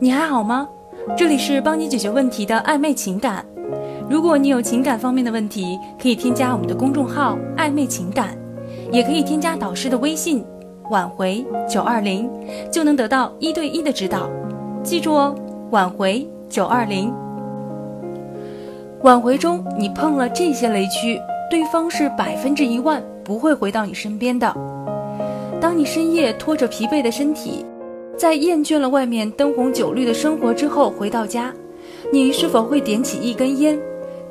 你还好吗？这里是帮你解决问题的暧昧情感。如果你有情感方面的问题，可以添加我们的公众号“暧昧情感”，也可以添加导师的微信“挽回九二零”，就能得到一对一的指导。记住哦，挽回九二零。挽回中你碰了这些雷区，对方是百分之一万不会回到你身边的。当你深夜拖着疲惫的身体。在厌倦了外面灯红酒绿的生活之后，回到家，你是否会点起一根烟，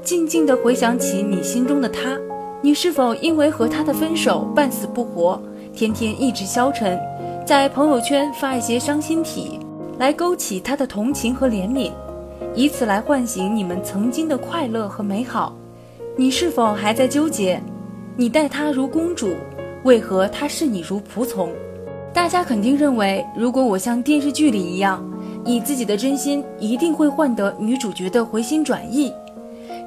静静地回想起你心中的他？你是否因为和他的分手半死不活，天天意志消沉，在朋友圈发一些伤心体，来勾起他的同情和怜悯，以此来唤醒你们曾经的快乐和美好？你是否还在纠结？你待他如公主，为何他视你如仆从？大家肯定认为，如果我像电视剧里一样，以自己的真心，一定会换得女主角的回心转意。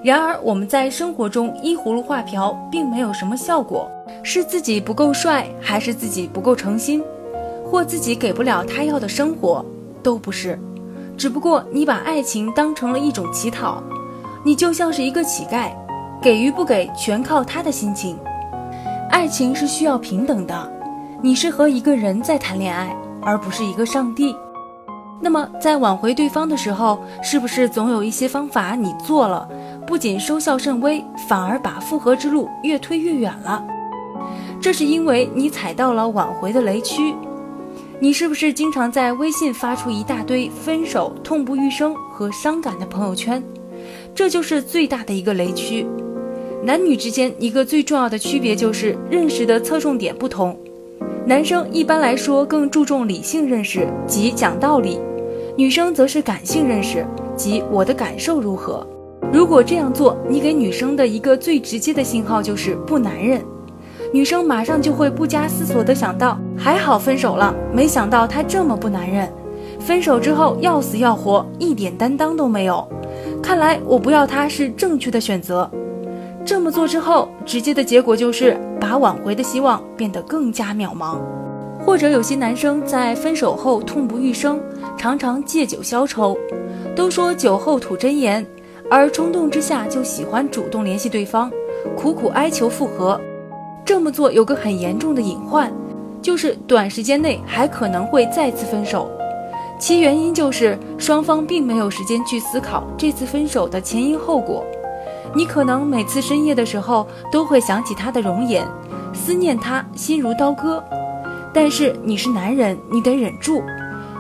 然而，我们在生活中依葫芦画瓢，并没有什么效果。是自己不够帅，还是自己不够诚心，或自己给不了他要的生活，都不是。只不过你把爱情当成了一种乞讨，你就像是一个乞丐，给与不给全靠他的心情。爱情是需要平等的。你是和一个人在谈恋爱，而不是一个上帝。那么，在挽回对方的时候，是不是总有一些方法你做了，不仅收效甚微，反而把复合之路越推越远了？这是因为你踩到了挽回的雷区。你是不是经常在微信发出一大堆分手、痛不欲生和伤感的朋友圈？这就是最大的一个雷区。男女之间一个最重要的区别就是认识的侧重点不同。男生一般来说更注重理性认识，即讲道理；女生则是感性认识，即我的感受如何。如果这样做，你给女生的一个最直接的信号就是不男人，女生马上就会不加思索的想到：还好分手了，没想到他这么不男人，分手之后要死要活，一点担当都没有。看来我不要他是正确的选择。这么做之后，直接的结果就是把挽回的希望变得更加渺茫。或者有些男生在分手后痛不欲生，常常借酒消愁。都说酒后吐真言，而冲动之下就喜欢主动联系对方，苦苦哀求复合。这么做有个很严重的隐患，就是短时间内还可能会再次分手。其原因就是双方并没有时间去思考这次分手的前因后果。你可能每次深夜的时候都会想起他的容颜，思念他，心如刀割。但是你是男人，你得忍住。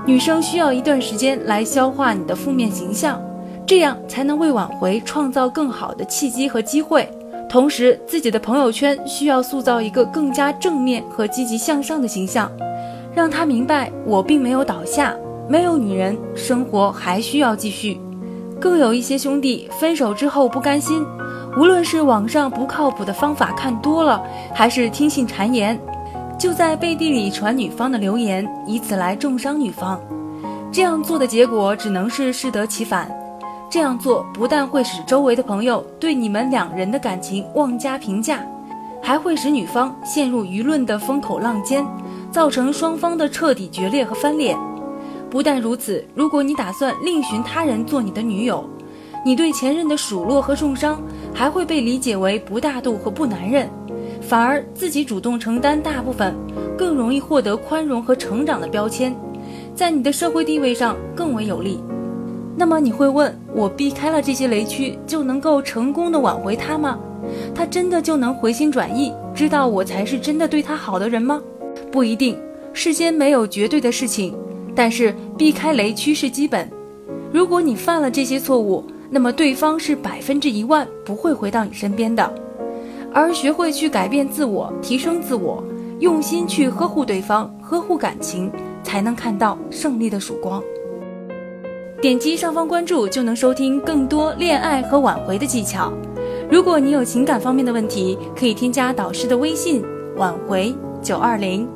女生需要一段时间来消化你的负面形象，这样才能为挽回创造更好的契机和机会。同时，自己的朋友圈需要塑造一个更加正面和积极向上的形象，让他明白我并没有倒下，没有女人，生活还需要继续。更有一些兄弟分手之后不甘心，无论是网上不靠谱的方法看多了，还是听信谗言，就在背地里传女方的流言，以此来重伤女方。这样做的结果只能是适得其反。这样做不但会使周围的朋友对你们两人的感情妄加评价，还会使女方陷入舆论的风口浪尖，造成双方的彻底决裂和翻脸。不但如此，如果你打算另寻他人做你的女友，你对前任的数落和重伤还会被理解为不大度和不男人，反而自己主动承担大部分，更容易获得宽容和成长的标签，在你的社会地位上更为有利。那么你会问我，避开了这些雷区就能够成功的挽回他吗？他真的就能回心转意，知道我才是真的对他好的人吗？不一定，世间没有绝对的事情。但是避开雷区是基本，如果你犯了这些错误，那么对方是百分之一万不会回到你身边的。而学会去改变自我，提升自我，用心去呵护对方，呵护感情，才能看到胜利的曙光。点击上方关注就能收听更多恋爱和挽回的技巧。如果你有情感方面的问题，可以添加导师的微信：挽回九二零。